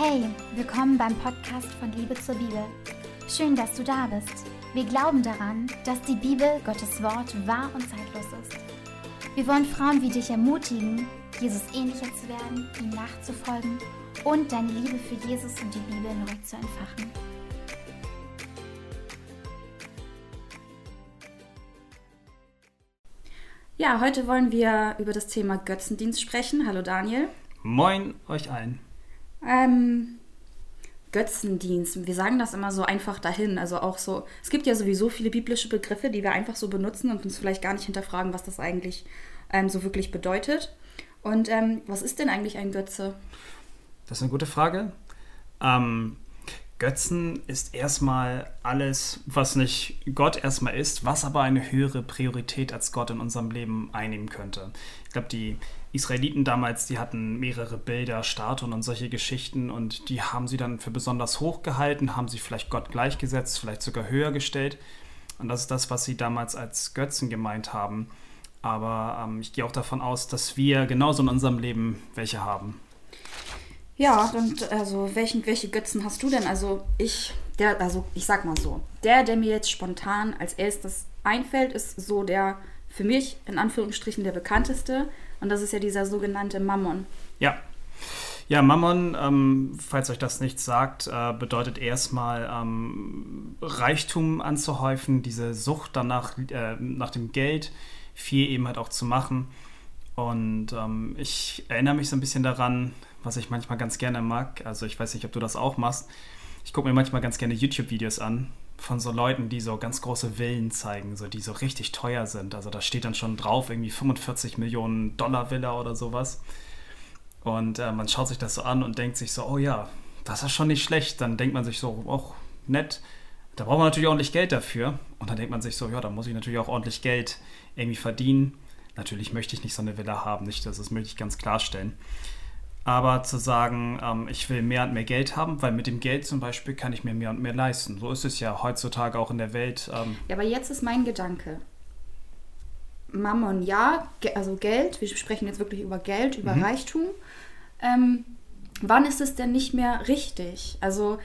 Hey, willkommen beim Podcast von Liebe zur Bibel. Schön, dass du da bist. Wir glauben daran, dass die Bibel, Gottes Wort, wahr und zeitlos ist. Wir wollen Frauen wie dich ermutigen, Jesus ähnlicher zu werden, ihm nachzufolgen und deine Liebe für Jesus und die Bibel neu zu entfachen. Ja, heute wollen wir über das Thema Götzendienst sprechen. Hallo Daniel. Moin euch allen. Ähm, Götzendienst, wir sagen das immer so einfach dahin. Also auch so, es gibt ja sowieso viele biblische Begriffe, die wir einfach so benutzen und uns vielleicht gar nicht hinterfragen, was das eigentlich ähm, so wirklich bedeutet. Und ähm, was ist denn eigentlich ein Götze? Das ist eine gute Frage. Ähm, Götzen ist erstmal alles, was nicht Gott erstmal ist, was aber eine höhere Priorität als Gott in unserem Leben einnehmen könnte. Ich glaube, die Israeliten damals, die hatten mehrere Bilder, Statuen und solche Geschichten und die haben sie dann für besonders hoch gehalten, haben sie vielleicht Gott gleichgesetzt, vielleicht sogar höher gestellt. Und das ist das, was sie damals als Götzen gemeint haben. Aber ähm, ich gehe auch davon aus, dass wir genauso in unserem Leben welche haben. Ja, und also welchen, welche Götzen hast du denn? Also ich, der, also ich sag mal so, der, der mir jetzt spontan als erstes einfällt, ist so der für mich in Anführungsstrichen der bekannteste. Und das ist ja dieser sogenannte Mammon. Ja. Ja, Mammon, ähm, falls euch das nichts sagt, äh, bedeutet erstmal ähm, Reichtum anzuhäufen, diese Sucht danach, äh, nach dem Geld, viel eben halt auch zu machen. Und ähm, ich erinnere mich so ein bisschen daran, was ich manchmal ganz gerne mag. Also ich weiß nicht, ob du das auch machst. Ich gucke mir manchmal ganz gerne YouTube-Videos an von so Leuten, die so ganz große Villen zeigen, so die so richtig teuer sind. Also da steht dann schon drauf irgendwie 45 Millionen Dollar Villa oder sowas. Und äh, man schaut sich das so an und denkt sich so, oh ja, das ist schon nicht schlecht. Dann denkt man sich so, oh, nett. Da braucht man natürlich ordentlich Geld dafür. Und dann denkt man sich so, ja, da muss ich natürlich auch ordentlich Geld irgendwie verdienen. Natürlich möchte ich nicht so eine Villa haben, nicht, das möchte ich ganz klarstellen. Aber zu sagen, ähm, ich will mehr und mehr Geld haben, weil mit dem Geld zum Beispiel kann ich mir mehr und mehr leisten. So ist es ja heutzutage auch in der Welt. Ähm ja, aber jetzt ist mein Gedanke. Mammon, ja, also Geld, wir sprechen jetzt wirklich über Geld, über mhm. Reichtum. Ähm, wann ist es denn nicht mehr richtig? Also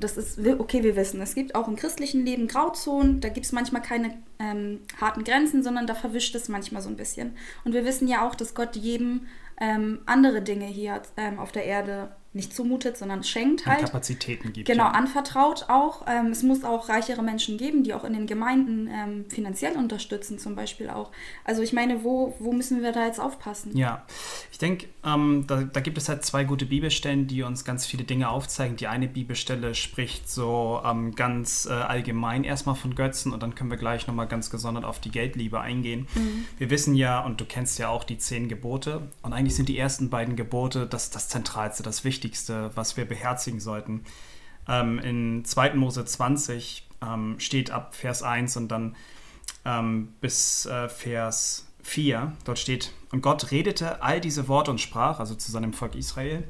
das ist, okay, wir wissen, es gibt auch im christlichen Leben Grauzonen, da gibt es manchmal keine ähm, harten Grenzen, sondern da verwischt es manchmal so ein bisschen. Und wir wissen ja auch, dass Gott jedem ähm, andere Dinge hier ähm, auf der Erde nicht zumutet, sondern schenkt halt. Kapazitäten gibt. Genau, ja. anvertraut auch. Ähm, es muss auch reichere Menschen geben, die auch in den Gemeinden ähm, finanziell unterstützen, zum Beispiel auch. Also ich meine, wo, wo müssen wir da jetzt aufpassen? Ja, ich denke, ähm, da, da, gibt es halt zwei gute Bibelstellen, die uns ganz viele Dinge aufzeigen. Die eine Bibelstelle spricht so ähm, ganz äh, allgemein erstmal von Götzen und dann können wir gleich nochmal ganz gesondert auf die Geldliebe eingehen. Mhm. Wir wissen ja, und du kennst ja auch die zehn Gebote und eigentlich sind die ersten beiden Gebote das, das Zentralste, das Wichtigste Wichtigste, was wir beherzigen sollten. Ähm, in 2. Mose 20 ähm, steht ab Vers 1 und dann ähm, bis äh, Vers 4, dort steht, und Gott redete all diese Worte und sprach, also zu seinem Volk Israel,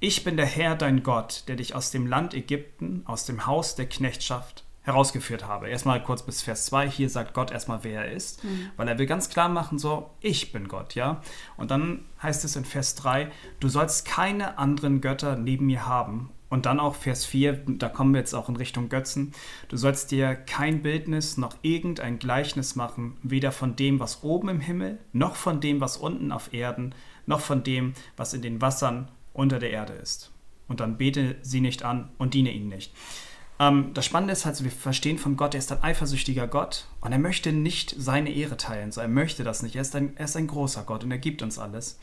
ich bin der Herr, dein Gott, der dich aus dem Land Ägypten, aus dem Haus der Knechtschaft herausgeführt habe. Erstmal kurz bis Vers 2, hier sagt Gott erstmal, wer er ist, mhm. weil er will ganz klar machen, so, ich bin Gott, ja. Und dann heißt es in Vers 3, du sollst keine anderen Götter neben mir haben. Und dann auch Vers 4, da kommen wir jetzt auch in Richtung Götzen. Du sollst dir kein Bildnis noch irgendein Gleichnis machen, weder von dem, was oben im Himmel, noch von dem, was unten auf Erden, noch von dem, was in den Wassern unter der Erde ist. Und dann bete sie nicht an und diene ihnen nicht. Ähm, das Spannende ist halt, wir verstehen von Gott, er ist ein eifersüchtiger Gott und er möchte nicht seine Ehre teilen. So, er möchte das nicht. Er ist, ein, er ist ein großer Gott und er gibt uns alles.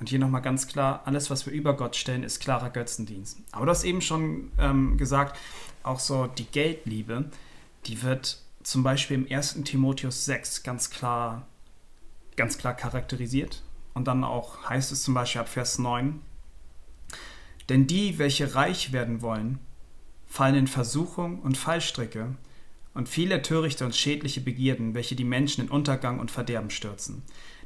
Und hier nochmal ganz klar, alles, was wir über Gott stellen, ist klarer Götzendienst. Aber du hast eben schon ähm, gesagt, auch so die Geldliebe, die wird zum Beispiel im 1. Timotheus 6 ganz klar, ganz klar charakterisiert. Und dann auch heißt es zum Beispiel ab Vers 9, denn die, welche reich werden wollen, fallen in Versuchung und Fallstricke und viele törichte und schädliche Begierden, welche die Menschen in Untergang und Verderben stürzen.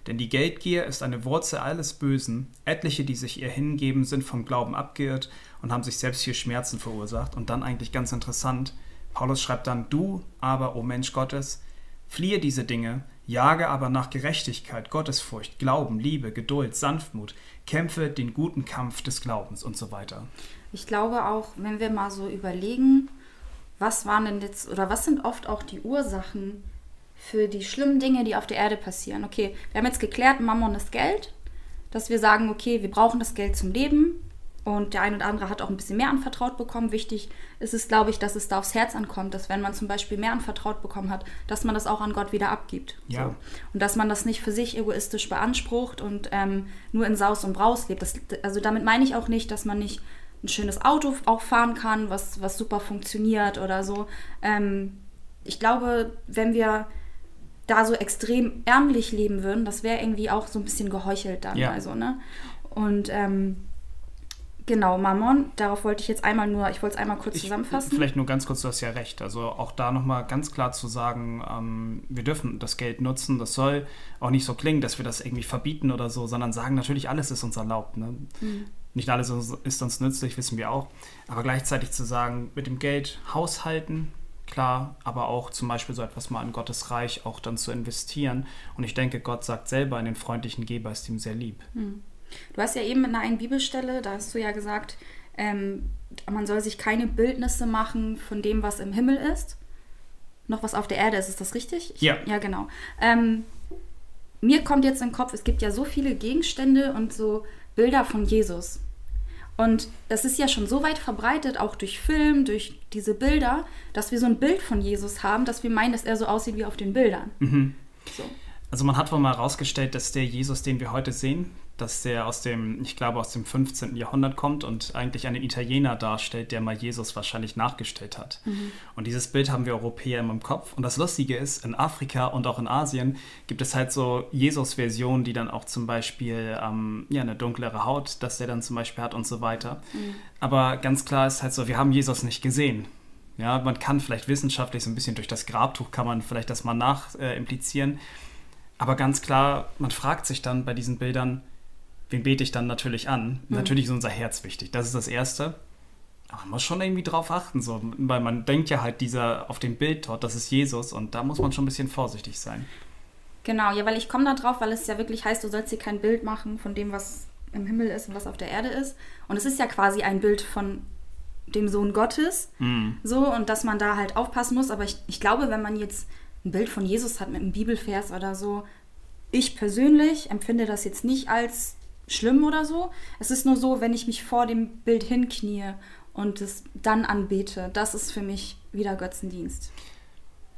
Denn die Geldgier ist eine Wurzel alles Bösen. Etliche, die sich ihr hingeben, sind vom Glauben abgeirrt und haben sich selbst viel Schmerzen verursacht. Und dann eigentlich ganz interessant, Paulus schreibt dann, du aber, o Mensch Gottes, fliehe diese Dinge, Jage aber nach Gerechtigkeit, Gottesfurcht, Glauben, Liebe, Geduld, Sanftmut, kämpfe den guten Kampf des Glaubens und so weiter. Ich glaube auch, wenn wir mal so überlegen, was waren denn jetzt oder was sind oft auch die Ursachen für die schlimmen Dinge, die auf der Erde passieren? Okay, wir haben jetzt geklärt, Mammon ist Geld, dass wir sagen, okay, wir brauchen das Geld zum Leben und der eine oder andere hat auch ein bisschen mehr anvertraut bekommen. Wichtig ist es, glaube ich, dass es da aufs Herz ankommt, dass wenn man zum Beispiel mehr anvertraut bekommen hat, dass man das auch an Gott wieder abgibt. Ja. So. Und dass man das nicht für sich egoistisch beansprucht und ähm, nur in Saus und Braus lebt. Das, also damit meine ich auch nicht, dass man nicht ein schönes Auto auch fahren kann, was, was super funktioniert oder so. Ähm, ich glaube, wenn wir da so extrem ärmlich leben würden, das wäre irgendwie auch so ein bisschen geheuchelt dann. Ja. Also, ne? Und ähm, genau, Mammon, darauf wollte ich jetzt einmal nur, ich wollte es einmal kurz Ich- zusammenfassen. Vielleicht nur ganz kurz, du hast ja recht. Also auch da nochmal ganz klar zu sagen, ähm, wir dürfen das Geld nutzen. Das soll auch nicht so klingen, dass wir das irgendwie verbieten oder so, sondern sagen, natürlich alles ist uns erlaubt. Ne? Mhm. Nicht alles ist uns nützlich, wissen wir auch. Aber gleichzeitig zu sagen, mit dem Geld haushalten, klar, aber auch zum Beispiel so etwas mal in Gottes Reich auch dann zu investieren. Und ich denke, Gott sagt selber, in den freundlichen Geber ist ihm sehr lieb. Du hast ja eben in einer Bibelstelle, da hast du ja gesagt, ähm, man soll sich keine Bildnisse machen von dem, was im Himmel ist. Noch was auf der Erde ist, ist das richtig? Ich- Ja. Ja, genau. Ähm, mir kommt jetzt in den Kopf, es gibt ja so viele Gegenstände und so Bilder von Jesus. Und das ist ja schon so weit verbreitet, auch durch Film, durch diese Bilder, dass wir so ein Bild von Jesus haben, dass wir meinen, dass er so aussieht wie auf den Bildern. So. Also man hat wohl mal herausgestellt, dass der Jesus, den wir heute sehen, dass der aus dem, ich glaube, aus dem 15. Jahrhundert kommt und eigentlich einen Italiener darstellt, der mal Jesus wahrscheinlich nachgestellt hat. Und dieses Bild haben wir Europäer immer im Kopf. Und das Lustige ist, in Afrika und auch in Asien gibt es halt so Jesus-Versionen, die dann auch zum Beispiel ähm, ja, eine dunklere Haut, dass der dann zum Beispiel hat und so weiter. Aber ganz klar ist halt so, wir haben Jesus nicht gesehen. Ja, man kann vielleicht wissenschaftlich so ein bisschen durch das Grabtuch kann man vielleicht das mal nach äh, implizieren. Aber ganz klar, man fragt sich dann bei diesen Bildern, wen bete ich dann natürlich an? Natürlich ist unser Herz wichtig. Das ist das Erste. Aber man muss schon irgendwie drauf achten, so, weil man denkt ja halt, dieser auf dem Bild dort, das ist Jesus und da muss man schon ein bisschen vorsichtig sein. Genau, ja, weil ich komme da drauf, weil es ja wirklich heißt, du sollst dir kein Bild machen von dem, was im Himmel ist und was auf der Erde ist. Und es ist ja quasi ein Bild von dem Sohn Gottes. So, und dass man da halt aufpassen muss. Aber ich, ich glaube, wenn man jetzt ein Bild von Jesus hat mit einem Bibelvers oder so, ich persönlich empfinde das jetzt nicht als schlimm oder so. Es ist nur so, wenn ich mich vor dem Bild hinknie und es dann anbete, das ist für mich wieder Götzendienst.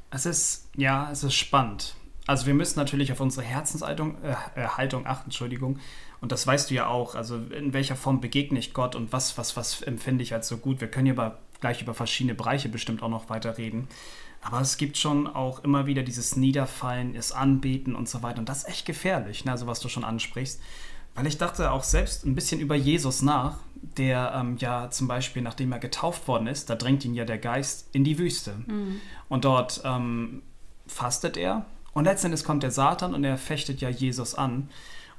Es ist, ja, es ist spannend. Also wir müssen natürlich auf unsere Herzenshaltung äh, äh, Haltung achten, Entschuldigung. Und das weißt du ja auch. Also in welcher Form begegne ich Gott und was, was, was empfinde ich als so gut. Wir können ja über, gleich über verschiedene Bereiche bestimmt auch noch weiter reden. Aber es gibt schon auch immer wieder dieses Niederfallen, es Anbeten und so weiter. Und das ist echt gefährlich, ne? also was du schon ansprichst. Weil ich dachte auch selbst ein bisschen über Jesus nach, der ähm, ja zum Beispiel, nachdem er getauft worden ist, da drängt ihn ja der Geist in die Wüste. Und dort ähm, fastet er. Und letztendlich kommt der Satan und er fechtet ja Jesus an.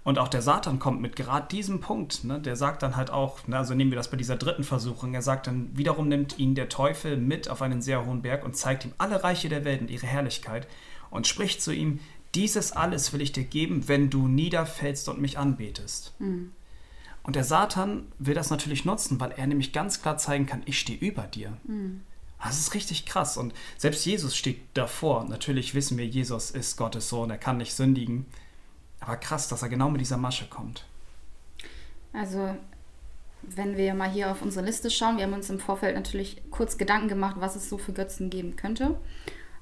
Und auch der Satan kommt mit gerade diesem Punkt. Ne? Der sagt dann halt auch, ne, also nehmen wir das bei dieser dritten Versuchung, er sagt dann, wiederum nimmt ihn der Teufel mit auf einen sehr hohen Berg und zeigt ihm alle Reiche der Welt und ihre Herrlichkeit und spricht zu ihm, dieses alles will ich dir geben, wenn du niederfällst und mich anbetest. Und der Satan will das natürlich nutzen, weil er nämlich ganz klar zeigen kann, ich stehe über dir. Das ist richtig krass. Und selbst Jesus steht davor. Natürlich wissen wir, Jesus ist Gottes Sohn, er kann nicht sündigen. Aber krass, dass er genau mit dieser Masche kommt. Also, wenn wir mal hier auf unsere Liste schauen, wir haben uns im Vorfeld natürlich kurz Gedanken gemacht, was es so für Götzen geben könnte.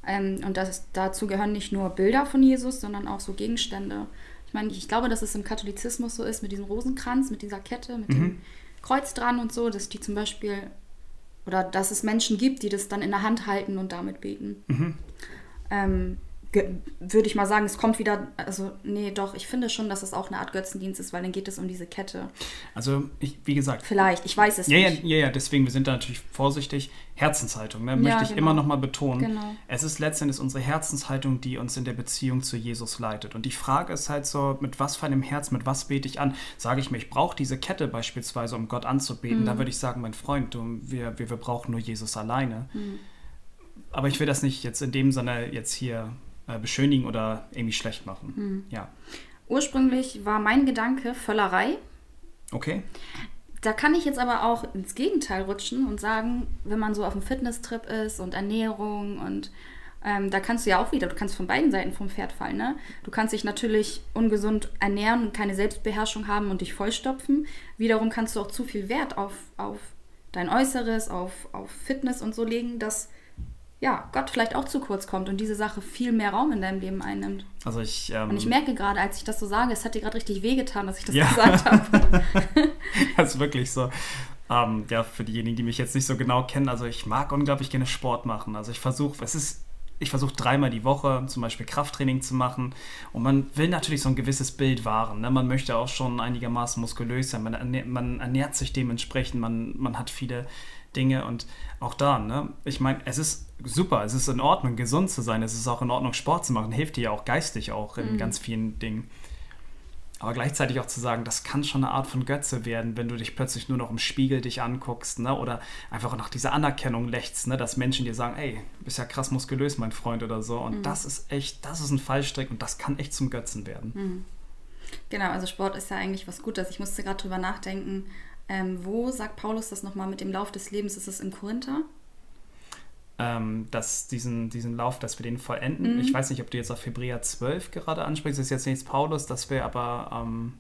Ähm, und das, dazu gehören nicht nur Bilder von Jesus, sondern auch so Gegenstände. Ich meine, ich glaube, dass es im Katholizismus so ist mit diesem Rosenkranz, mit dieser Kette, mit dem Kreuz dran und so, dass die zum Beispiel, oder dass es Menschen gibt, die das dann in der Hand halten und damit beten. Ähm, ge- würde ich mal sagen, es kommt wieder, also nee, doch, ich finde schon, dass es auch eine Art Götzendienst ist, weil dann geht es um diese Kette. Also, ich, wie gesagt, Vielleicht, ich weiß es ja, ja, nicht. ja, ja, deswegen, wir sind da natürlich vorsichtig. Herzenshaltung, ne? möchte ich genau. immer noch mal betonen. Genau. Es ist letztendlich unsere Herzenshaltung, die uns in der Beziehung zu Jesus leitet. Und die Frage ist halt so, mit was für einem Herz, mit was bete ich an? Sage ich mir, ich brauche diese Kette beispielsweise, um Gott anzubeten. Mhm. Da würde ich sagen, mein Freund, du, wir, wir, wir brauchen nur Jesus alleine. Mhm. Aber ich will das nicht jetzt in dem Sinne jetzt hier äh, beschönigen oder irgendwie schlecht machen. Hm. Ja. Ursprünglich war mein Gedanke Völlerei. Okay. Da kann ich jetzt aber auch ins Gegenteil rutschen und sagen, wenn man so auf einem Fitnesstrip ist und Ernährung und ähm, da kannst du ja auch wieder, du kannst von beiden Seiten vom Pferd fallen. Ne? Du kannst dich natürlich ungesund ernähren und keine Selbstbeherrschung haben und dich vollstopfen. Wiederum kannst du auch zu viel Wert auf, auf dein Äußeres, auf, auf Fitness und so legen, dass ja, Gott vielleicht auch zu kurz kommt und diese Sache viel mehr Raum in deinem Leben einnimmt. Also ich. Ähm, und ich merke gerade, als ich das so sage, es hat dir gerade richtig wehgetan, dass ich das ja. gesagt habe. das ist wirklich so. Ähm, ja, für diejenigen, die mich jetzt nicht so genau kennen, also ich mag unglaublich gerne Sport machen. Also ich versuche, es ist ich versuche dreimal die Woche zum Beispiel Krafttraining zu machen. Und man will natürlich so ein gewisses Bild wahren. Ne? Man möchte auch schon einigermaßen muskulös sein. Man ernährt, man ernährt sich dementsprechend. Man, man hat viele Dinge. Und auch da, ne? ich meine, es ist super. Es ist in Ordnung, gesund zu sein. Es ist auch in Ordnung, Sport zu machen. Hilft dir ja auch geistig auch in mhm. ganz vielen Dingen. Aber gleichzeitig auch zu sagen, das kann schon eine Art von Götze werden, wenn du dich plötzlich nur noch im Spiegel dich anguckst, ne? Oder einfach nach dieser Anerkennung lächst, ne? Dass Menschen dir sagen, ey, du bist ja krass muskulös, mein Freund oder so. Und mhm. das ist echt, das ist ein Fallstrick und das kann echt zum Götzen werden. Mhm. Genau, also Sport ist ja eigentlich was Gutes. Ich musste gerade drüber nachdenken, ähm, wo sagt Paulus das nochmal mit dem Lauf des Lebens? Ist es in Korinther? ähm, dass diesen, diesen Lauf, dass wir den vollenden. Mhm. Ich weiß nicht, ob du jetzt auf Hebräer 12 gerade ansprichst, das ist jetzt nicht Paulus, das wäre aber. Ähm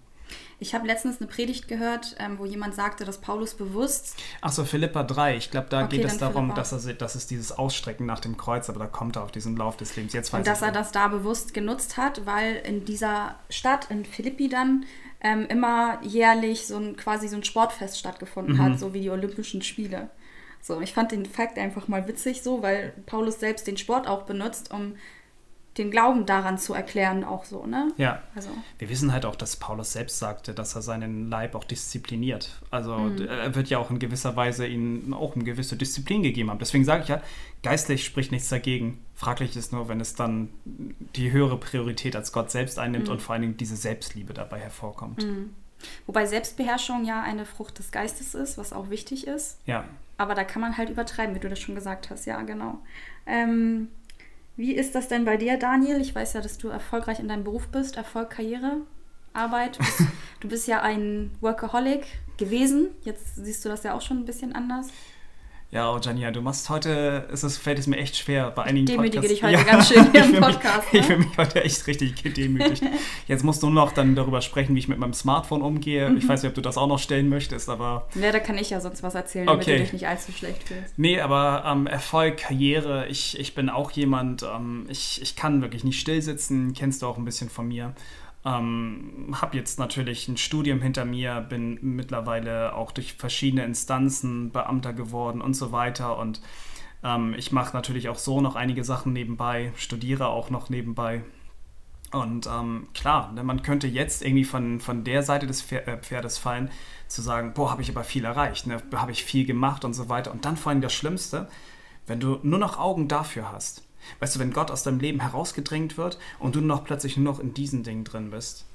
ich habe letztens eine Predigt gehört, ähm, wo jemand sagte, dass Paulus bewusst. Achso, Philippa 3. Ich glaube, da okay, geht es darum, dass, er, dass es dieses Ausstrecken nach dem Kreuz, aber da kommt er auf diesen Lauf des Lebens. Jetzt weiß Und dass er das da bewusst genutzt hat, weil in dieser Stadt, in Philippi dann, ähm, immer jährlich so ein quasi so ein Sportfest stattgefunden mhm. hat, so wie die Olympischen Spiele. So, ich fand den Fakt einfach mal witzig so, weil Paulus selbst den Sport auch benutzt, um den Glauben daran zu erklären, auch so, ne? Ja. Also. Wir wissen halt auch, dass Paulus selbst sagte, dass er seinen Leib auch diszipliniert. Also mhm. er wird ja auch in gewisser Weise ihnen auch eine gewisse Disziplin gegeben haben. Deswegen sage ich ja, geistlich spricht nichts dagegen. Fraglich ist nur, wenn es dann die höhere Priorität als Gott selbst einnimmt mhm. und vor allen Dingen diese Selbstliebe dabei hervorkommt. Mhm. Wobei Selbstbeherrschung ja eine Frucht des Geistes ist, was auch wichtig ist. Ja. Aber da kann man halt übertreiben, wie du das schon gesagt hast. Ja, genau. Ähm, wie ist das denn bei dir, Daniel? Ich weiß ja, dass du erfolgreich in deinem Beruf bist. Erfolg, Karriere, Arbeit. Du bist, du bist ja ein Workaholic gewesen. Jetzt siehst du das ja auch schon ein bisschen anders. Ja, oh Jania, du machst heute, es ist, fällt es mir echt schwer bei einigen Demütige Podcasts. dich heute ja, ganz schön hier im Podcast. Mich, ne? Ich fühle mich heute echt richtig gedemütigt. Jetzt musst du noch dann darüber sprechen, wie ich mit meinem Smartphone umgehe. Mhm. Ich weiß nicht, ob du das auch noch stellen möchtest, aber... Ja, da kann ich ja sonst was erzählen, okay. damit du dich nicht allzu schlecht fühlst. Nee, aber ähm, Erfolg, Karriere, ich, ich bin auch jemand, ähm, ich, ich kann wirklich nicht still sitzen, kennst du auch ein bisschen von mir. Ähm, habe jetzt natürlich ein Studium hinter mir, bin mittlerweile auch durch verschiedene Instanzen Beamter geworden und so weiter. Und ähm, ich mache natürlich auch so noch einige Sachen nebenbei, studiere auch noch nebenbei. Und ähm, klar, ne, man könnte jetzt irgendwie von, von der Seite des äh, Pferdes fallen, zu sagen, boah, habe ich aber viel erreicht, ne, habe ich viel gemacht und so weiter. Und dann vor allem das Schlimmste, wenn du nur noch Augen dafür hast Weißt du, wenn Gott aus deinem Leben herausgedrängt wird und du noch plötzlich nur noch in diesen Dingen drin bist.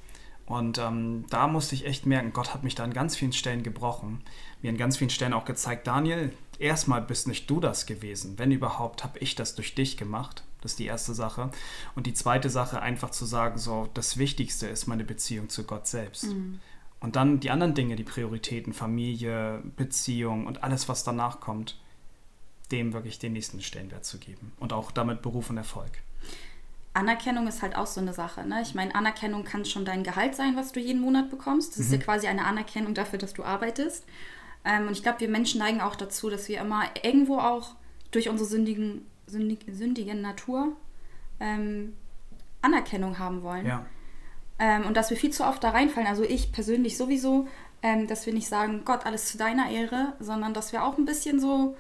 Und ähm, da musste ich echt merken, Gott hat mich da an ganz vielen Stellen gebrochen. Mir an ganz vielen Stellen auch gezeigt, Daniel, erstmal bist nicht du das gewesen. Wenn überhaupt, habe ich das durch dich gemacht. Das ist die erste Sache. Und die zweite Sache, einfach zu sagen, so, das Wichtigste ist meine Beziehung zu Gott selbst. Mhm. Und dann die anderen Dinge, die Prioritäten, Familie, Beziehung und alles, was danach kommt dem wirklich den nächsten Stellenwert zu geben und auch damit Beruf und Erfolg. Anerkennung ist halt auch so eine Sache. Ne? Ich meine, Anerkennung kann schon dein Gehalt sein, was du jeden Monat bekommst. Das mhm. ist ja mhm. quasi eine Anerkennung dafür, dass du arbeitest. Ähm, und ich glaube, wir Menschen neigen auch dazu, dass wir immer irgendwo auch durch unsere sündigen, sündig, sündige Natur ähm, Anerkennung haben wollen. Ja. Ähm, und dass wir viel zu oft da reinfallen. Also ich persönlich sowieso, ähm, dass wir nicht sagen, Gott, alles zu deiner Ehre, sondern dass wir auch ein bisschen so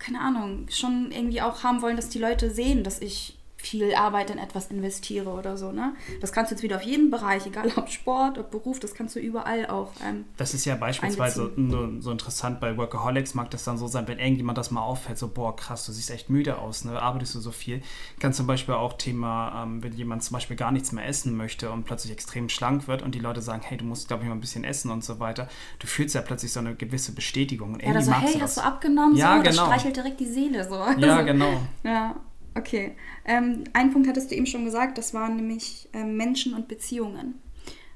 keine Ahnung, schon irgendwie auch haben wollen, dass die Leute sehen, dass ich viel Arbeit in etwas investiere oder so. Ne? Das kannst du jetzt wieder auf jeden Bereich, egal ob Sport, ob Beruf, das kannst du überall auch. Ähm, das ist ja beispielsweise so, so, interessant bei Workaholics, mag das dann so sein, wenn irgendjemand das mal auffällt, so, boah, krass, du siehst echt müde aus, ne? arbeitest du so viel. Kann zum Beispiel auch Thema, ähm, wenn jemand zum Beispiel gar nichts mehr essen möchte und plötzlich extrem schlank wird und die Leute sagen, hey, du musst, glaube ich, mal ein bisschen essen und so weiter. Du fühlst ja plötzlich so eine gewisse Bestätigung. Und ja, das so, hey, hast du abgenommen? Ja, so, genau. Das streichelt direkt die Seele so. Ja, genau. ja. Okay. Ähm, einen Punkt hattest du eben schon gesagt, das waren nämlich ähm, Menschen und Beziehungen.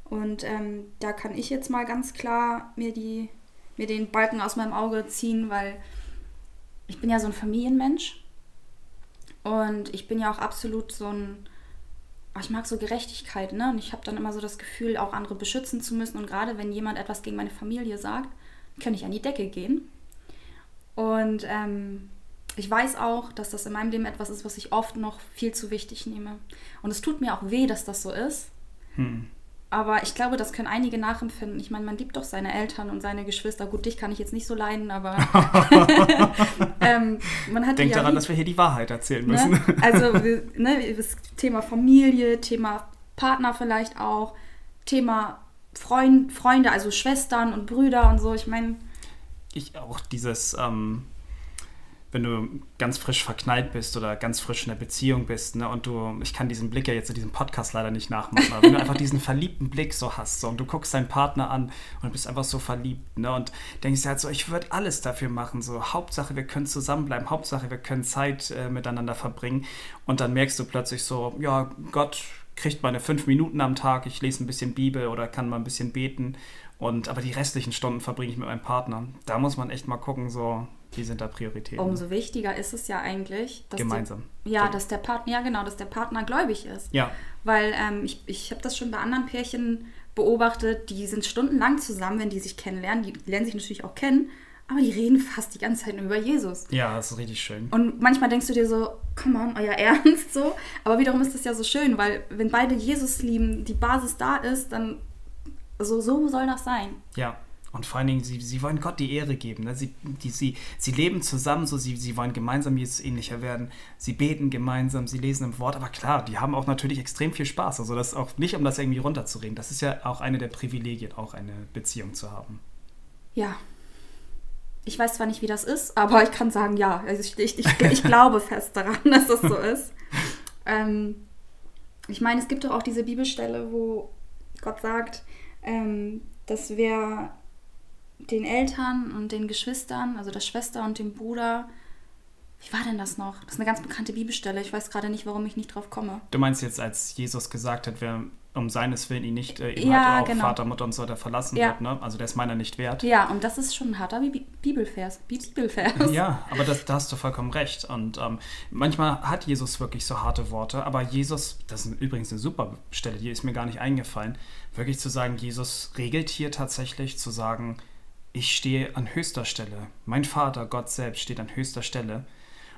Und ähm, da kann ich jetzt mal ganz klar mir, die, mir den Balken aus meinem Auge ziehen, weil ich bin ja so ein Familienmensch. Und ich bin ja auch absolut so ein, ich mag so Gerechtigkeit, ne? Und ich habe dann immer so das Gefühl, auch andere beschützen zu müssen. Und gerade wenn jemand etwas gegen meine Familie sagt, kann ich an die Decke gehen. Und ähm, ich weiß auch, dass das in meinem Leben etwas ist, was ich oft noch viel zu wichtig nehme. Und es tut mir auch weh, dass das so ist. Hm. Aber ich glaube, das können einige nachempfinden. Ich meine, man liebt doch seine Eltern und seine Geschwister. Gut, dich kann ich jetzt nicht so leiden, aber ähm, man hat Denk ja daran, lieb. dass wir hier die Wahrheit erzählen müssen. Ne? Also ne, das Thema Familie, Thema Partner vielleicht auch, Thema Freund, Freunde, also Schwestern und Brüder und so. Ich meine, ich auch dieses ähm, wenn du ganz frisch verknallt bist oder ganz frisch in einer Beziehung bist, ne, und du, ich kann diesen Blick ja jetzt in diesem Podcast leider nicht nachmachen, aber wenn du einfach diesen verliebten Blick so hast, so, und du guckst deinen Partner an und bist einfach so verliebt, ne, und denkst halt so, ich würde alles dafür machen, so, Hauptsache, wir können zusammenbleiben, Hauptsache, wir können Zeit äh, miteinander verbringen, und dann merkst du plötzlich so, ja, Gott kriegt meine fünf Minuten am Tag, ich lese ein bisschen Bibel oder kann mal ein bisschen beten, und aber die restlichen Stunden verbringe ich mit meinem Partner. Da muss man echt mal gucken, so, wie sind da Prioritäten? Umso wichtiger ist es ja eigentlich, dass gemeinsam. Die, ja, dass der Partner, ja genau, dass der Partner gläubig ist. Ja. Weil ähm, ich, ich habe das schon bei anderen Pärchen beobachtet, die sind stundenlang zusammen, wenn die sich kennenlernen. Die lernen sich natürlich auch kennen, aber die reden fast die ganze Zeit nur über Jesus. Ja, das ist richtig schön. Und manchmal denkst du dir so, come on, euer Ernst so. Aber wiederum ist das ja so schön, weil wenn beide Jesus lieben, die Basis da ist, dann so, so soll das sein. Ja. Und vor allen Dingen, sie, sie wollen Gott die Ehre geben. Ne? Sie, die, sie, sie leben zusammen, so sie, sie wollen gemeinsam Jesus ähnlicher werden. Sie beten gemeinsam, sie lesen im Wort. Aber klar, die haben auch natürlich extrem viel Spaß. Also das auch nicht, um das irgendwie runterzureden. Das ist ja auch eine der Privilegien, auch eine Beziehung zu haben. Ja. Ich weiß zwar nicht, wie das ist, aber ich kann sagen, ja. Also ich, ich, ich, ich glaube fest daran, dass das so ist. Ähm, ich meine, es gibt doch auch diese Bibelstelle, wo Gott sagt, ähm, dass wer den Eltern und den Geschwistern, also der Schwester und dem Bruder. Wie war denn das noch? Das ist eine ganz bekannte Bibelstelle. Ich weiß gerade nicht, warum ich nicht drauf komme. Du meinst jetzt, als Jesus gesagt hat, wer um seines Willen ihn nicht, äh, ihm ja, halt auch genau. Vater, Mutter und so weiter verlassen ja. wird, ne? Also der ist meiner nicht wert. Ja, und das ist schon ein harter Bibelvers. Bibelvers. Ja, aber das, da hast du vollkommen recht. Und ähm, manchmal hat Jesus wirklich so harte Worte, aber Jesus, das ist übrigens eine super Stelle, die ist mir gar nicht eingefallen, wirklich zu sagen, Jesus regelt hier tatsächlich, zu sagen, ich stehe an höchster Stelle. Mein Vater, Gott selbst, steht an höchster Stelle.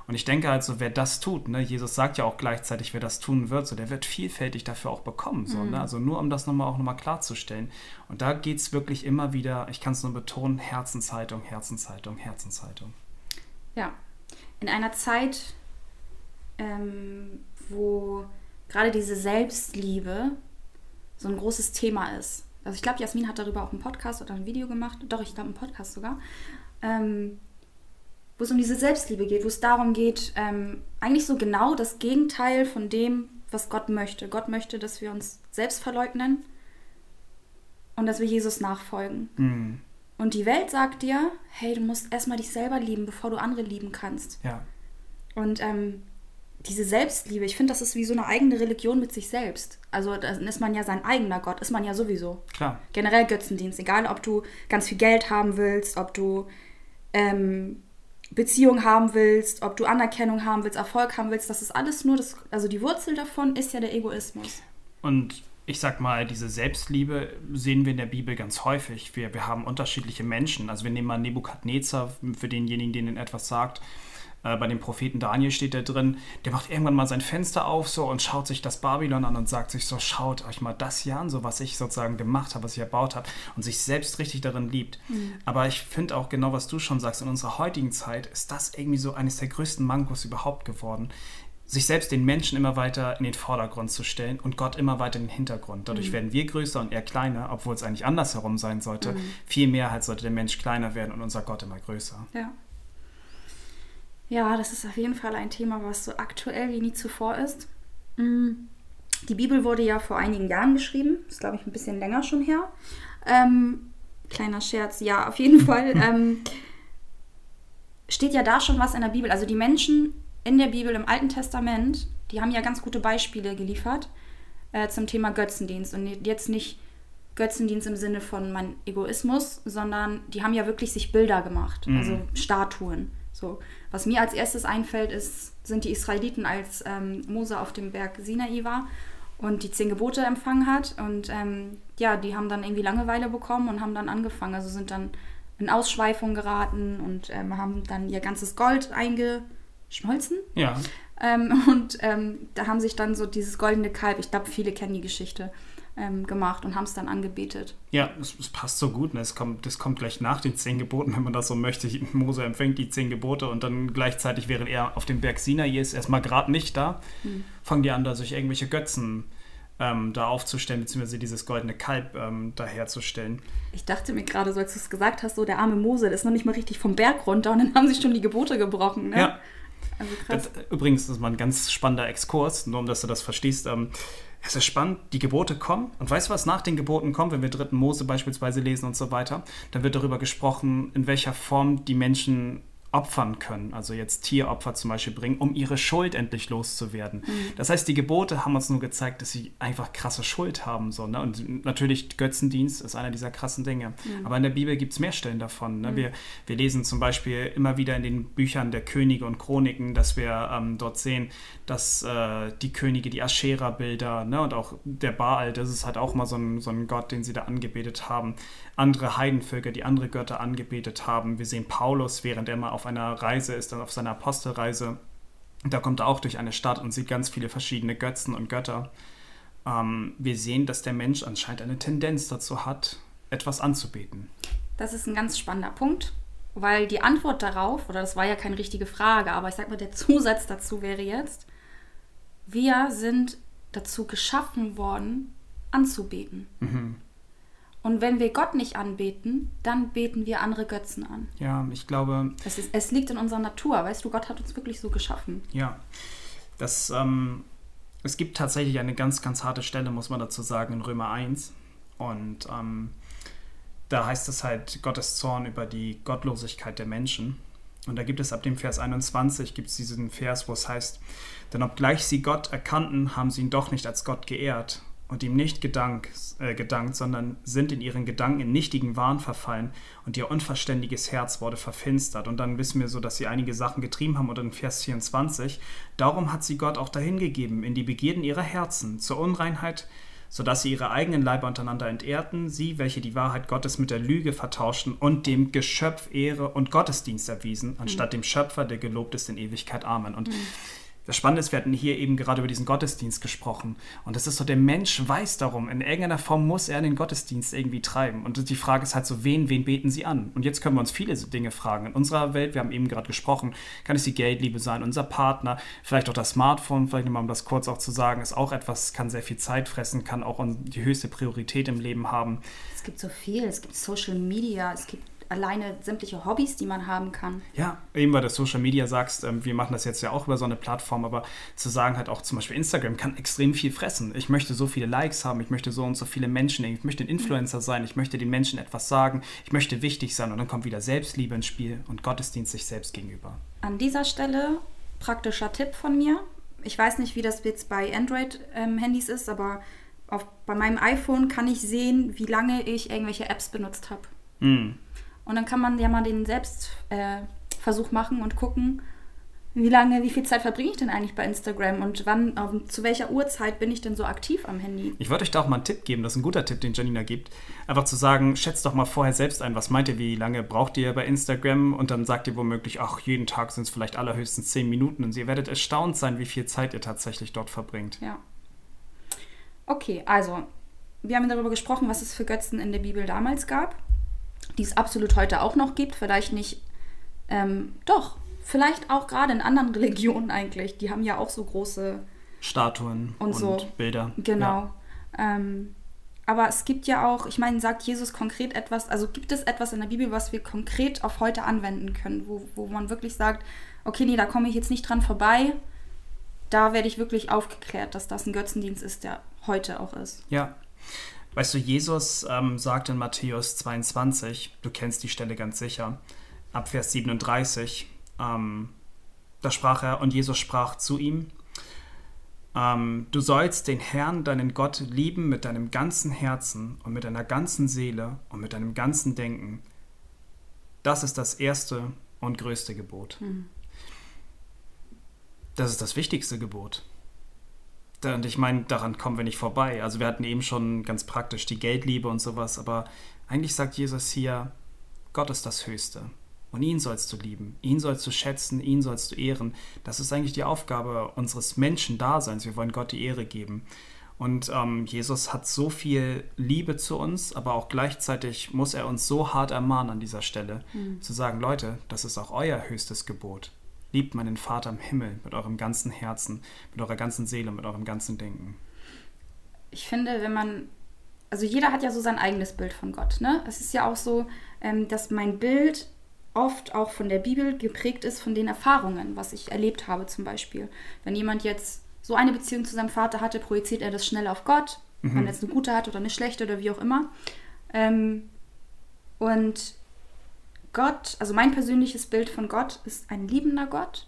Und ich denke also, wer das tut, ne, Jesus sagt ja auch gleichzeitig, wer das tun wird, so, der wird vielfältig dafür auch bekommen. So, ne? mhm. ne? Also nur um das nochmal auch nochmal klarzustellen. Und da geht es wirklich immer wieder, ich kann es nur betonen, Herzenshaltung, Herzenshaltung, Herzenshaltung. Ja. In einer Zeit, ähm, wo gerade diese Selbstliebe so ein großes Thema ist. Also ich glaube, Jasmin hat darüber auch einen Podcast oder ein Video gemacht. Doch, ich glaube, einen Podcast sogar. Ähm, wo es um diese Selbstliebe geht, wo es darum geht, ähm, eigentlich so genau das Gegenteil von dem, was Gott möchte. Gott möchte, dass wir uns selbst verleugnen und dass wir Jesus nachfolgen. Mhm. Und die Welt sagt dir, hey, du musst erstmal dich selber lieben, bevor du andere lieben kannst. Ja. Und ähm, diese Selbstliebe, ich finde, das ist wie so eine eigene Religion mit sich selbst. Also dann ist man ja sein eigener Gott, ist man ja sowieso. Klar. Generell Götzendienst, egal ob du ganz viel Geld haben willst, ob du ähm, Beziehung haben willst, ob du Anerkennung haben willst, Erfolg haben willst, das ist alles nur das, also die Wurzel davon ist ja der Egoismus. Und ich sag mal, diese Selbstliebe sehen wir in der Bibel ganz häufig. Wir, wir haben unterschiedliche Menschen. Also wir nehmen mal Nebukadnezar, für denjenigen, denen etwas sagt. Äh, bei dem Propheten Daniel steht da drin, der macht irgendwann mal sein Fenster auf so und schaut sich das Babylon an und sagt sich so, schaut euch mal das hier an, so was ich sozusagen gemacht habe, was ich erbaut habe und sich selbst richtig darin liebt. Mhm. Aber ich finde auch genau, was du schon sagst, in unserer heutigen Zeit ist das irgendwie so eines der größten Mankos überhaupt geworden sich selbst den Menschen immer weiter in den Vordergrund zu stellen und Gott immer weiter in den Hintergrund. Dadurch mhm. werden wir größer und er kleiner, obwohl es eigentlich andersherum sein sollte. Mhm. Viel mehr halt sollte der Mensch kleiner werden und unser Gott immer größer. Ja. Ja, das ist auf jeden Fall ein Thema, was so aktuell wie nie zuvor ist. Mm, die Bibel wurde ja vor einigen Jahren geschrieben, ist glaube ich ein bisschen länger schon her. Ähm, kleiner Scherz, ja, auf jeden Fall. Ähm, steht ja da schon was in der Bibel. Also die Menschen in der Bibel im Alten Testament, die haben ja ganz gute Beispiele geliefert äh, zum Thema Götzendienst. Und jetzt nicht Götzendienst im Sinne von mein Egoismus, sondern die haben ja wirklich sich Bilder gemacht, Mhm. also Statuen. So. Was mir als erstes einfällt, ist, sind die Israeliten, als ähm, Mose auf dem Berg Sinai war und die zehn Gebote empfangen hat. Und ähm, ja, die haben dann irgendwie Langeweile bekommen und haben dann angefangen, also sind dann in Ausschweifung geraten und ähm, haben dann ihr ganzes Gold eingeschmolzen. Ja. Ähm, und ähm, da haben sich dann so dieses goldene Kalb, ich glaube, viele kennen die Geschichte, ähm, gemacht und haben es dann angebetet. Ja, es, es passt so gut. Ne? Es kommt, das kommt gleich nach den zehn Geboten, wenn man das so möchte. Mose empfängt die zehn Gebote und dann gleichzeitig, während er auf dem Berg Sinai ist, erstmal gerade nicht da, fangen die an, da sich irgendwelche Götzen ähm, da aufzustellen, beziehungsweise dieses goldene Kalb ähm, da herzustellen. Ich dachte mir gerade, so als du es gesagt hast, so der arme Mose, der ist noch nicht mal richtig vom Berg runter und dann haben sich schon die Gebote gebrochen. Ne? Ja. Also krass. Das, übrigens, das ist mal ein ganz spannender Exkurs, nur um dass du das verstehst. Ähm, es ist spannend, die Gebote kommen. Und weißt du, was nach den Geboten kommt, wenn wir dritten Mose beispielsweise lesen und so weiter? Dann wird darüber gesprochen, in welcher Form die Menschen opfern können, also jetzt Tieropfer zum Beispiel bringen, um ihre Schuld endlich loszuwerden. Das heißt, die Gebote haben uns nur gezeigt, dass sie einfach krasse Schuld haben. So, ne? Und natürlich Götzendienst ist einer dieser krassen Dinge. Aber in der Bibel gibt es mehr Stellen davon. Ne? Wir, wir lesen zum Beispiel immer wieder in den Büchern der Könige und Chroniken, dass wir ähm, dort sehen, dass äh, die Könige die Aschera-Bilder ne? und auch der Baal, das ist halt auch mal so ein, so ein Gott, den sie da angebetet haben. Andere Heidenvölker, die andere Götter angebetet haben. Wir sehen Paulus, während er mal auf einer Reise ist, dann auf seiner Apostelreise. Da kommt er auch durch eine Stadt und sieht ganz viele verschiedene Götzen und Götter. Ähm, wir sehen, dass der Mensch anscheinend eine Tendenz dazu hat, etwas anzubeten. Das ist ein ganz spannender Punkt, weil die Antwort darauf, oder das war ja keine richtige Frage, aber ich sag mal, der Zusatz dazu wäre jetzt, wir sind dazu geschaffen worden, anzubeten. Und wenn wir Gott nicht anbeten, dann beten wir andere Götzen an. Ja, ich glaube, Es, ist, es liegt in unserer Natur, weißt du, Gott hat uns wirklich so geschaffen. Ja, das, ähm, es gibt tatsächlich eine ganz, ganz harte Stelle, muss man dazu sagen, in Römer 1. Und ähm, da heißt es halt Gottes Zorn über die Gottlosigkeit der Menschen. Und da gibt es ab dem Vers 21, gibt es diesen Vers, wo es heißt, denn obgleich sie Gott erkannten, haben sie ihn doch nicht als Gott geehrt und ihm nicht gedank, äh, gedankt, sondern sind in ihren Gedanken in nichtigen Wahn verfallen und ihr unverständiges Herz wurde verfinstert. Und dann wissen wir so, dass sie einige Sachen getrieben haben. Und in Vers 24, darum hat sie Gott auch dahingegeben, in die Begierden ihrer Herzen, zur Unreinheit, sodass sie ihre eigenen Leiber untereinander entehrten, sie, welche die Wahrheit Gottes mit der Lüge vertauschten und dem Geschöpf Ehre und Gottesdienst erwiesen, anstatt dem Schöpfer, der gelobt ist in Ewigkeit. Amen. Und das Spannende ist, wir hatten hier eben gerade über diesen Gottesdienst gesprochen. Und das ist so, der Mensch weiß darum, in irgendeiner Form muss er den Gottesdienst irgendwie treiben. Und die Frage ist halt so, wen, wen beten sie an? Und jetzt können wir uns viele Dinge fragen. In unserer Welt, wir haben eben gerade gesprochen, kann es die Geldliebe sein, unser Partner, vielleicht auch das Smartphone, vielleicht nochmal um das kurz auch zu sagen, ist auch etwas, kann sehr viel Zeit fressen, kann auch die höchste Priorität im Leben haben. Es gibt so viel, es gibt Social Media, es gibt alleine sämtliche Hobbys, die man haben kann. Ja, eben weil du Social Media sagst, ähm, wir machen das jetzt ja auch über so eine Plattform, aber zu sagen halt auch zum Beispiel Instagram kann extrem viel fressen. Ich möchte so viele Likes haben, ich möchte so und so viele Menschen, ich möchte ein Influencer sein, ich möchte den Menschen etwas sagen, ich möchte wichtig sein und dann kommt wieder Selbstliebe ins Spiel und Gottesdienst sich selbst gegenüber. An dieser Stelle praktischer Tipp von mir. Ich weiß nicht, wie das jetzt bei Android-Handys ist, aber auf, bei meinem iPhone kann ich sehen, wie lange ich irgendwelche Apps benutzt habe. Hm. Und dann kann man ja mal den Selbstversuch äh, machen und gucken, wie lange, wie viel Zeit verbringe ich denn eigentlich bei Instagram und wann, ähm, zu welcher Uhrzeit bin ich denn so aktiv am Handy? Ich wollte euch da auch mal einen Tipp geben, das ist ein guter Tipp, den Janina gibt. Einfach zu sagen, schätzt doch mal vorher selbst ein, was meint ihr, wie lange braucht ihr bei Instagram? Und dann sagt ihr womöglich, ach, jeden Tag sind es vielleicht allerhöchstens 10 Minuten. Und ihr werdet erstaunt sein, wie viel Zeit ihr tatsächlich dort verbringt. Ja. Okay, also, wir haben darüber gesprochen, was es für Götzen in der Bibel damals gab, die es absolut heute auch noch gibt. Vielleicht nicht, ähm, doch, vielleicht auch gerade in anderen Religionen eigentlich. Die haben ja auch so große Statuen Und und, so. Bilder. Genau. Ähm, aber es gibt ja auch, ich meine, sagt Jesus konkret etwas, also gibt es etwas in der Bibel, was wir konkret auf heute anwenden können, wo, wo man wirklich sagt, okay, nee, da komme ich jetzt nicht dran vorbei, da werde ich wirklich aufgeklärt, dass das ein Götzendienst ist, der heute auch ist. Ja. Weißt du, Jesus ähm, sagt in Matthäus 22, du kennst die Stelle ganz sicher, ab Vers 37, ähm, Da sprach er, und Jesus sprach zu ihm, ähm, du sollst den Herrn, deinen Gott, lieben mit deinem ganzen Herzen und mit deiner ganzen Seele und mit deinem ganzen Denken. Das ist das erste und größte Gebot. Mhm. Das ist das wichtigste Gebot. Und ich meine, daran kommen wir nicht vorbei. Also wir hatten eben schon ganz praktisch die Geldliebe und sowas, aber eigentlich sagt Jesus hier, Gott ist das Höchste. Und ihn sollst du lieben, ihn sollst du schätzen, ihn sollst du ehren. Das ist eigentlich die Aufgabe unseres Menschendaseins. Wir wollen Gott die Ehre geben. Und ähm, Jesus hat so viel Liebe zu uns, aber auch gleichzeitig muss er uns so hart ermahnen an dieser Stelle, mhm. zu sagen, Leute, das ist auch euer höchstes Gebot. Liebt meinen Vater im Himmel mit eurem ganzen Herzen, mit eurer ganzen Seele, mit eurem ganzen Denken. Ich finde, wenn man, also jeder hat ja so sein eigenes Bild von Gott. Ne? Es ist ja auch so, ähm, dass mein Bild oft auch von der Bibel geprägt ist von den Erfahrungen, was ich erlebt habe zum Beispiel. Wenn jemand jetzt so eine Beziehung zu seinem Vater hatte, projiziert er das schnell auf Gott, mhm. wenn er jetzt eine gute hat oder eine schlechte oder wie auch immer. Ähm, und Gott, also mein persönliches Bild von Gott ist ein liebender Gott,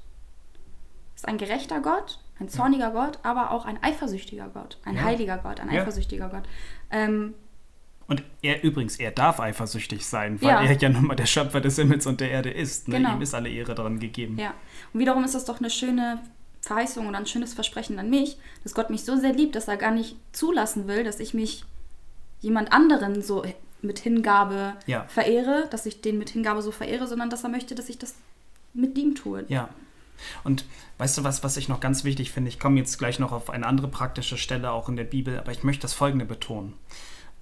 ist ein gerechter Gott, ein zorniger ja. Gott, aber auch ein eifersüchtiger Gott, ein ja. heiliger Gott, ein ja. eifersüchtiger Gott. Ähm, und er übrigens, er darf eifersüchtig sein, weil er ja nun mal der Schöpfer des Himmels und der Erde ist. Ne? Genau. Ihm ist alle Ehre daran gegeben. Ja. Und wiederum ist das doch eine schöne Verheißung oder ein schönes Versprechen an mich, dass Gott mich so sehr liebt, dass er gar nicht zulassen will, dass ich mich jemand anderen so mit Hingabe ja. verehre, dass ich den mit Hingabe so verehre, sondern dass er möchte, dass ich das mit ihm tue. Ja. Und weißt du was, was ich noch ganz wichtig finde? Ich komme jetzt gleich noch auf eine andere praktische Stelle auch in der Bibel, aber ich möchte das Folgende betonen.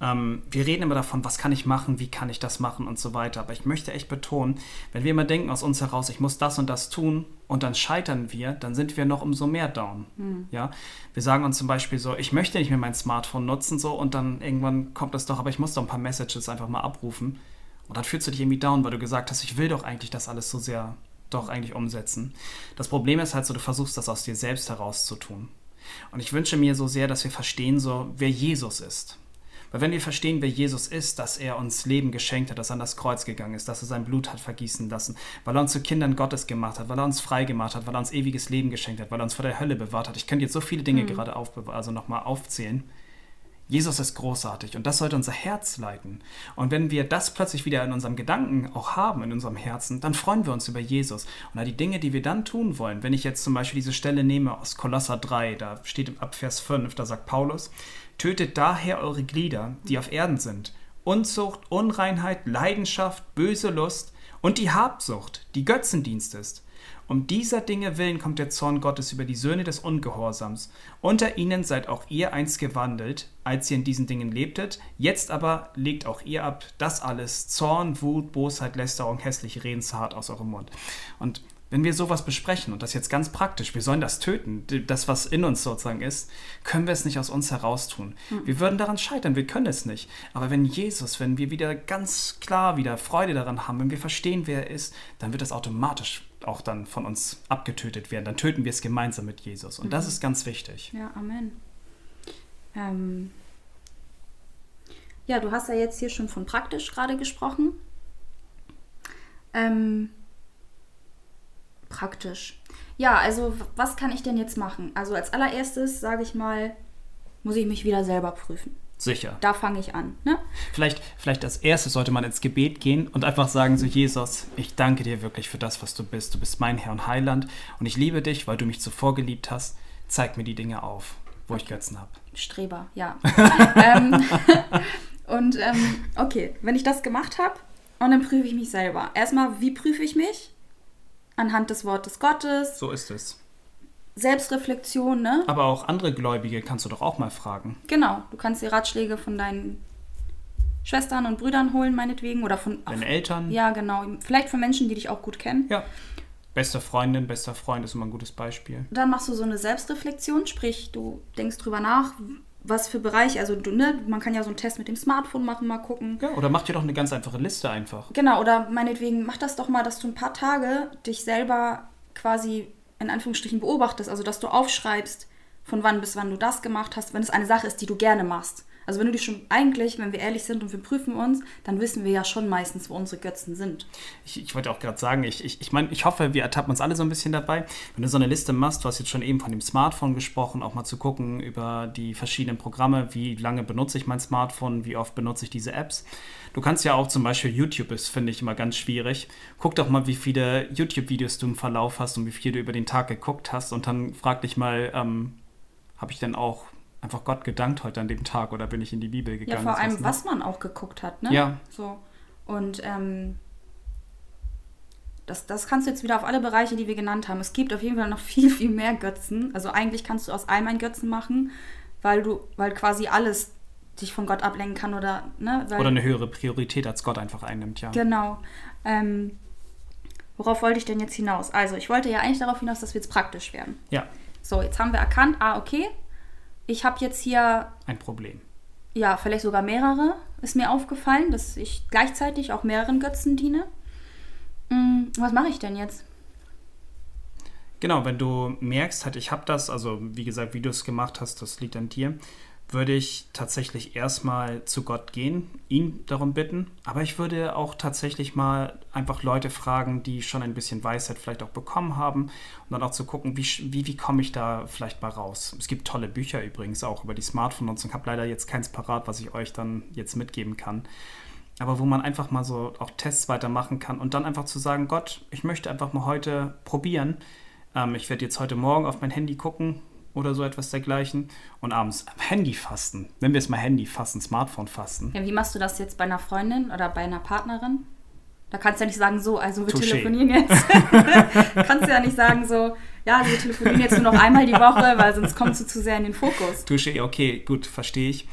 Ähm, wir reden immer davon, was kann ich machen, wie kann ich das machen und so weiter. Aber ich möchte echt betonen, wenn wir immer denken aus uns heraus, ich muss das und das tun und dann scheitern wir, dann sind wir noch umso mehr down. Mhm. Ja? Wir sagen uns zum Beispiel so, ich möchte nicht mehr mein Smartphone nutzen so und dann irgendwann kommt das doch, aber ich muss doch ein paar Messages einfach mal abrufen. Und dann fühlst du dich irgendwie down, weil du gesagt hast, ich will doch eigentlich das alles so sehr doch eigentlich umsetzen. Das Problem ist halt so, du versuchst das aus dir selbst heraus zu tun. Und ich wünsche mir so sehr, dass wir verstehen, so wer Jesus ist. Weil wenn wir verstehen, wer Jesus ist, dass er uns Leben geschenkt hat, dass er an das Kreuz gegangen ist, dass er sein Blut hat vergießen lassen, weil er uns zu Kindern Gottes gemacht hat, weil er uns frei gemacht hat, weil er uns ewiges Leben geschenkt hat, weil er uns vor der Hölle bewahrt hat. Ich könnte jetzt so viele Dinge mhm. gerade auf, also nochmal aufzählen. Jesus ist großartig und das sollte unser Herz leiten. Und wenn wir das plötzlich wieder in unserem Gedanken auch haben, in unserem Herzen, dann freuen wir uns über Jesus. Und die Dinge, die wir dann tun wollen, wenn ich jetzt zum Beispiel diese Stelle nehme aus Kolosser 3, da steht ab Vers 5, da sagt Paulus, Tötet daher eure Glieder, die auf Erden sind. Unzucht, Unreinheit, Leidenschaft, böse Lust und die Habsucht, die Götzendienst ist. Um dieser Dinge willen kommt der Zorn Gottes über die Söhne des Ungehorsams. Unter ihnen seid auch ihr einst gewandelt, als ihr in diesen Dingen lebtet. Jetzt aber legt auch ihr ab das alles: Zorn, Wut, Bosheit, Lästerung, hässliche Reden zart aus eurem Mund. Und wenn wir sowas besprechen und das jetzt ganz praktisch, wir sollen das töten, das, was in uns sozusagen ist, können wir es nicht aus uns heraus tun. Mhm. Wir würden daran scheitern, wir können es nicht. Aber wenn Jesus, wenn wir wieder ganz klar wieder Freude daran haben, wenn wir verstehen, wer er ist, dann wird das automatisch auch dann von uns abgetötet werden. Dann töten wir es gemeinsam mit Jesus. Und mhm. das ist ganz wichtig. Ja, Amen. Ähm ja, du hast ja jetzt hier schon von praktisch gerade gesprochen. Ähm praktisch. Ja, also was kann ich denn jetzt machen? Also als allererstes, sage ich mal, muss ich mich wieder selber prüfen. Sicher. Da fange ich an. Ne? Vielleicht, vielleicht als erstes sollte man ins Gebet gehen und einfach sagen, so Jesus, ich danke dir wirklich für das, was du bist. Du bist mein Herr und Heiland und ich liebe dich, weil du mich zuvor geliebt hast. Zeig mir die Dinge auf, wo ich Götzen habe. Streber, ja. ähm, und ähm, okay, wenn ich das gemacht habe, und dann prüfe ich mich selber. Erstmal, wie prüfe ich mich? Anhand des Wortes Gottes. So ist es. Selbstreflexion, ne? Aber auch andere Gläubige kannst du doch auch mal fragen. Genau, du kannst die Ratschläge von deinen Schwestern und Brüdern holen, meinetwegen. Oder von. Deinen Eltern. Ja, genau. Vielleicht von Menschen, die dich auch gut kennen. Ja. Beste Freundin, bester Freund ist immer ein gutes Beispiel. Dann machst du so eine Selbstreflexion, sprich, du denkst drüber nach, was für Bereiche, also du, ne, man kann ja so einen Test mit dem Smartphone machen, mal gucken. Ja, oder mach dir doch eine ganz einfache Liste einfach. Genau, oder meinetwegen mach das doch mal, dass du ein paar Tage dich selber quasi in Anführungsstrichen beobachtest, also dass du aufschreibst, von wann bis wann du das gemacht hast, wenn es eine Sache ist, die du gerne machst. Also wenn du die schon eigentlich, wenn wir ehrlich sind und wir prüfen uns, dann wissen wir ja schon meistens, wo unsere Götzen sind. Ich, ich wollte auch gerade sagen, ich, ich, ich meine, ich hoffe, wir ertappen uns alle so ein bisschen dabei. Wenn du so eine Liste machst, du hast jetzt schon eben von dem Smartphone gesprochen, auch mal zu gucken über die verschiedenen Programme, wie lange benutze ich mein Smartphone, wie oft benutze ich diese Apps. Du kannst ja auch zum Beispiel YouTube ist, finde ich immer ganz schwierig. Guck doch mal, wie viele YouTube-Videos du im Verlauf hast und wie viel du über den Tag geguckt hast und dann frag dich mal, ähm, habe ich denn auch einfach Gott gedankt heute an dem Tag oder bin ich in die Bibel gegangen? Ja, vor allem, was man auch geguckt hat, ne? Ja. So. Und ähm, das, das kannst du jetzt wieder auf alle Bereiche, die wir genannt haben. Es gibt auf jeden Fall noch viel, viel mehr Götzen. Also eigentlich kannst du aus allem einen Götzen machen, weil du, weil quasi alles dich von Gott ablenken kann oder, ne? Weil, oder eine höhere Priorität als Gott einfach einnimmt, ja. Genau. Ähm, worauf wollte ich denn jetzt hinaus? Also, ich wollte ja eigentlich darauf hinaus, dass wir jetzt praktisch werden. Ja. So, jetzt haben wir erkannt, ah, okay, ich habe jetzt hier. Ein Problem. Ja, vielleicht sogar mehrere. Ist mir aufgefallen, dass ich gleichzeitig auch mehreren Götzen diene. Hm, was mache ich denn jetzt? Genau, wenn du merkst, halt, ich habe das, also wie gesagt, wie du es gemacht hast, das liegt an dir würde ich tatsächlich erstmal zu Gott gehen, ihn darum bitten. Aber ich würde auch tatsächlich mal einfach Leute fragen, die schon ein bisschen Weisheit vielleicht auch bekommen haben. Und dann auch zu gucken, wie, wie, wie komme ich da vielleicht mal raus. Es gibt tolle Bücher übrigens auch über die Smartphone-Nutzung. Ich habe leider jetzt keins parat, was ich euch dann jetzt mitgeben kann. Aber wo man einfach mal so auch Tests weitermachen kann und dann einfach zu sagen, Gott, ich möchte einfach mal heute probieren. Ähm, ich werde jetzt heute Morgen auf mein Handy gucken, oder so etwas dergleichen. Und abends Handy fasten. Wenn wir es mal Handy fasten, Smartphone fasten. Ja, wie machst du das jetzt bei einer Freundin oder bei einer Partnerin? Da kannst du ja nicht sagen, so, also wir Touché. telefonieren jetzt. kannst du ja nicht sagen, so, ja, wir telefonieren jetzt nur noch einmal die Woche, weil sonst kommst du zu sehr in den Fokus. Touché, okay, gut, verstehe ich.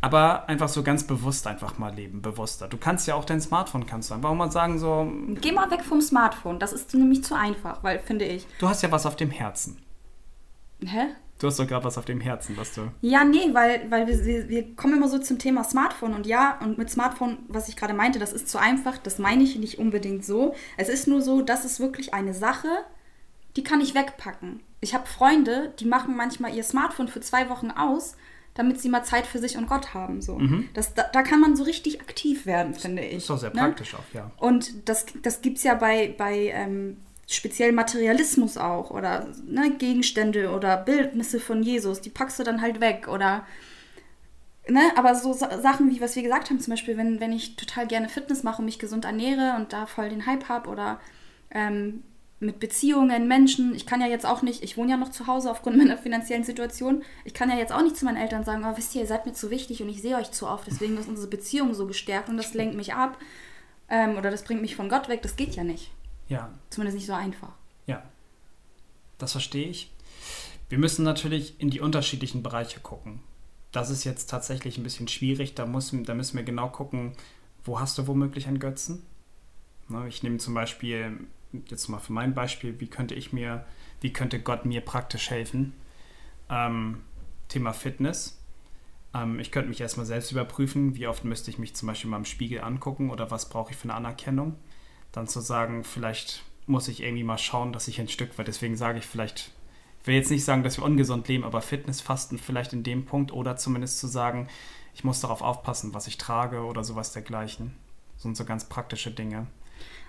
Aber einfach so ganz bewusst einfach mal leben, bewusster. Du kannst ja auch dein Smartphone kannst du einfach mal sagen so. Geh mal weg vom Smartphone. Das ist nämlich zu einfach, weil finde ich. Du hast ja was auf dem Herzen. Hä? Du hast doch gerade was auf dem Herzen, was du. Ja, nee, weil, weil wir, wir, kommen immer so zum Thema Smartphone. Und ja, und mit Smartphone, was ich gerade meinte, das ist zu einfach. Das meine ich nicht unbedingt so. Es ist nur so, das ist wirklich eine Sache, die kann ich wegpacken. Ich habe Freunde, die machen manchmal ihr Smartphone für zwei Wochen aus, damit sie mal Zeit für sich und Gott haben. So. Mhm. Das, da, da, kann man so richtig aktiv werden, finde ich. Das ist doch sehr ne? praktisch auch, ja. Und das, das gibt es ja bei, bei ähm, speziell Materialismus auch oder ne, Gegenstände oder Bildnisse von Jesus, die packst du dann halt weg oder ne, aber so Sachen wie was wir gesagt haben, zum Beispiel, wenn, wenn ich total gerne Fitness mache und mich gesund ernähre und da voll den Hype habe oder ähm, mit Beziehungen, Menschen, ich kann ja jetzt auch nicht, ich wohne ja noch zu Hause aufgrund meiner finanziellen Situation, ich kann ja jetzt auch nicht zu meinen Eltern sagen, oh, wisst ihr, ihr seid mir zu wichtig und ich sehe euch zu oft, deswegen ist unsere Beziehung so gestärkt und das lenkt mich ab ähm, oder das bringt mich von Gott weg, das geht ja nicht. Ja. Zumindest nicht so einfach. Ja. Das verstehe ich. Wir müssen natürlich in die unterschiedlichen Bereiche gucken. Das ist jetzt tatsächlich ein bisschen schwierig. Da, muss, da müssen wir genau gucken, wo hast du womöglich einen Götzen? Ne, ich nehme zum Beispiel, jetzt mal für mein Beispiel, wie könnte ich mir, wie könnte Gott mir praktisch helfen? Ähm, Thema Fitness. Ähm, ich könnte mich erstmal selbst überprüfen, wie oft müsste ich mich zum Beispiel mal im Spiegel angucken oder was brauche ich für eine Anerkennung dann zu sagen, vielleicht muss ich irgendwie mal schauen, dass ich ein Stück weit, deswegen sage ich vielleicht, ich will jetzt nicht sagen, dass wir ungesund leben, aber Fitnessfasten vielleicht in dem Punkt oder zumindest zu sagen, ich muss darauf aufpassen, was ich trage oder sowas dergleichen. Das sind so ganz praktische Dinge.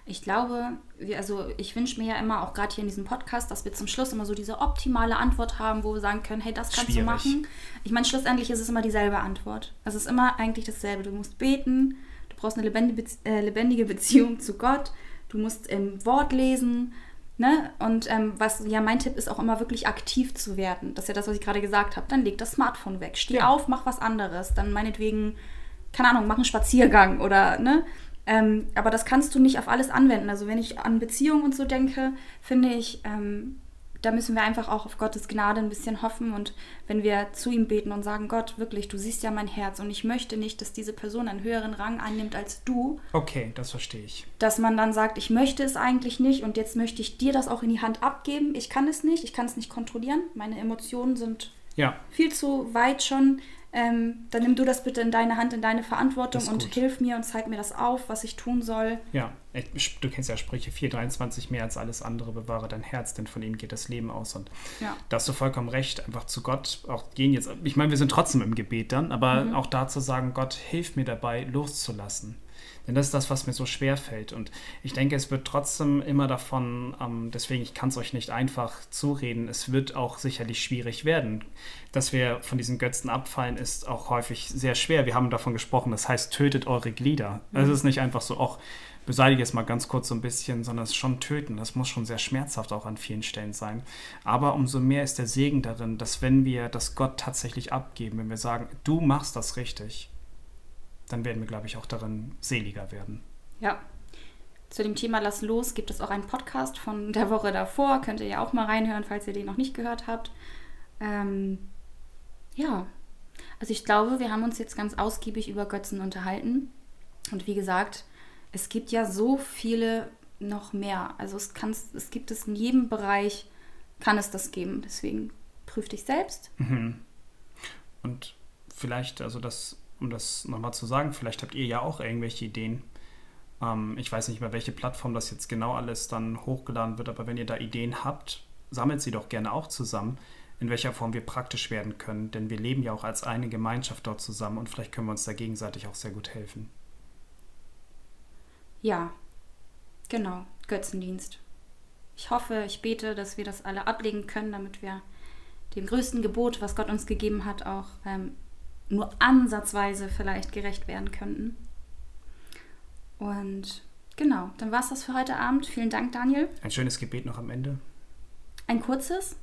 Ich glaube, also ich wünsche mir ja immer, auch gerade hier in diesem Podcast, dass wir zum Schluss immer so diese optimale Antwort haben, wo wir sagen können, hey, das kannst Schwierig. du machen. Ich meine, schlussendlich ist es immer dieselbe Antwort. Es ist immer eigentlich dasselbe. Du musst beten, brauchst eine äh, lebendige Beziehung zu Gott, du musst im Wort lesen. Ne? Und ähm, was ja mein Tipp ist auch immer wirklich aktiv zu werden. Das ist ja das, was ich gerade gesagt habe. Dann leg das Smartphone weg, steh ja. auf, mach was anderes. Dann meinetwegen, keine Ahnung, mach einen Spaziergang oder ne. Ähm, aber das kannst du nicht auf alles anwenden. Also wenn ich an Beziehungen und so denke, finde ich, ähm, da müssen wir einfach auch auf Gottes Gnade ein bisschen hoffen und wenn wir zu ihm beten und sagen, Gott, wirklich, du siehst ja mein Herz und ich möchte nicht, dass diese Person einen höheren Rang einnimmt als du. Okay, das verstehe ich. Dass man dann sagt, ich möchte es eigentlich nicht und jetzt möchte ich dir das auch in die Hand abgeben. Ich kann es nicht, ich kann es nicht kontrollieren. Meine Emotionen sind ja. viel zu weit schon ähm, dann nimm du das bitte in deine Hand, in deine Verantwortung und gut. hilf mir und zeig mir das auf, was ich tun soll. Ja, ich- du kennst ja Sprüche 4,23 mehr als alles andere, bewahre dein Herz, denn von ihm geht das Leben aus. Und Ja. da hast du vollkommen recht, einfach zu Gott auch gehen jetzt. Ich meine, wir sind trotzdem im Gebet dann, aber Mhm. auch da zu sagen, Gott, hilf mir dabei, loszulassen. Denn das ist das, was mir so schwer fällt. Und ich denke, es wird trotzdem immer davon, ähm, deswegen, ich kann es euch nicht einfach zureden, es wird auch sicherlich schwierig werden. Dass wir von diesen Götzen abfallen, ist auch häufig sehr schwer. Wir haben davon gesprochen, das heißt, tötet eure Glieder. Es ist nicht einfach so, auch beseitige es mal ganz kurz so ein bisschen, sondern es ist schon töten. Das muss schon sehr schmerzhaft auch an vielen Stellen sein. Aber umso mehr ist der Segen darin, dass wenn wir das Gott tatsächlich abgeben, wenn wir sagen, du machst das richtig, dann werden wir, glaube ich, auch darin seliger werden. Ja. Zu dem Thema Lass los gibt es auch einen Podcast von der Woche davor. Könnt ihr ja auch mal reinhören, falls ihr den noch nicht gehört habt. Ähm, ja. Also ich glaube, wir haben uns jetzt ganz ausgiebig über Götzen unterhalten. Und wie gesagt, es gibt ja so viele noch mehr. Also es, kann's, es gibt es in jedem Bereich, kann es das geben. Deswegen prüf dich selbst. Und vielleicht, also das, um das nochmal zu sagen, vielleicht habt ihr ja auch irgendwelche Ideen. Ähm, ich weiß nicht, über welche Plattform das jetzt genau alles dann hochgeladen wird, aber wenn ihr da Ideen habt, sammelt sie doch gerne auch zusammen, in welcher Form wir praktisch werden können. Denn wir leben ja auch als eine Gemeinschaft dort zusammen und vielleicht können wir uns da gegenseitig auch sehr gut helfen. Ja, genau, Götzendienst. Ich hoffe, ich bete, dass wir das alle ablegen können, damit wir dem größten Gebot, was Gott uns gegeben hat, auch ähm, nur ansatzweise vielleicht gerecht werden könnten. Und genau, dann war es das für heute Abend. Vielen Dank, Daniel. Ein schönes Gebet noch am Ende. Ein kurzes,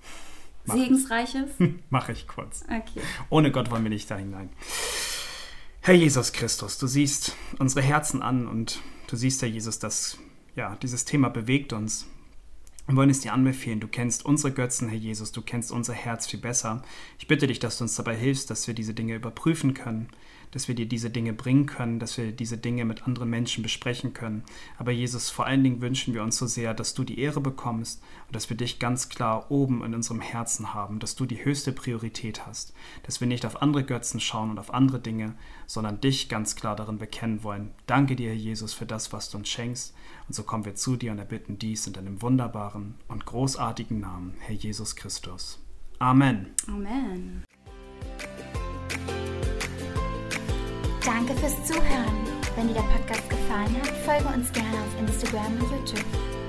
Mach. segensreiches. Mache ich kurz. Okay. Ohne Gott wollen wir nicht da hinein. Herr Jesus Christus, du siehst unsere Herzen an und du siehst, Herr Jesus, dass ja, dieses Thema bewegt uns. Wir wollen es dir anbefehlen. Du kennst unsere Götzen, Herr Jesus, du kennst unser Herz viel besser. Ich bitte dich, dass du uns dabei hilfst, dass wir diese Dinge überprüfen können, dass wir dir diese Dinge bringen können, dass wir diese Dinge mit anderen Menschen besprechen können. Aber Jesus, vor allen Dingen wünschen wir uns so sehr, dass du die Ehre bekommst und dass wir dich ganz klar oben in unserem Herzen haben, dass du die höchste Priorität hast, dass wir nicht auf andere Götzen schauen und auf andere Dinge, sondern dich ganz klar darin bekennen wollen. Danke dir, Herr Jesus, für das, was du uns schenkst. Und so kommen wir zu dir und erbitten dies in deinem wunderbaren und großartigen Namen, Herr Jesus Christus. Amen. Amen. Danke fürs Zuhören. Wenn dir der Podcast gefallen hat, folge uns gerne auf Instagram und YouTube.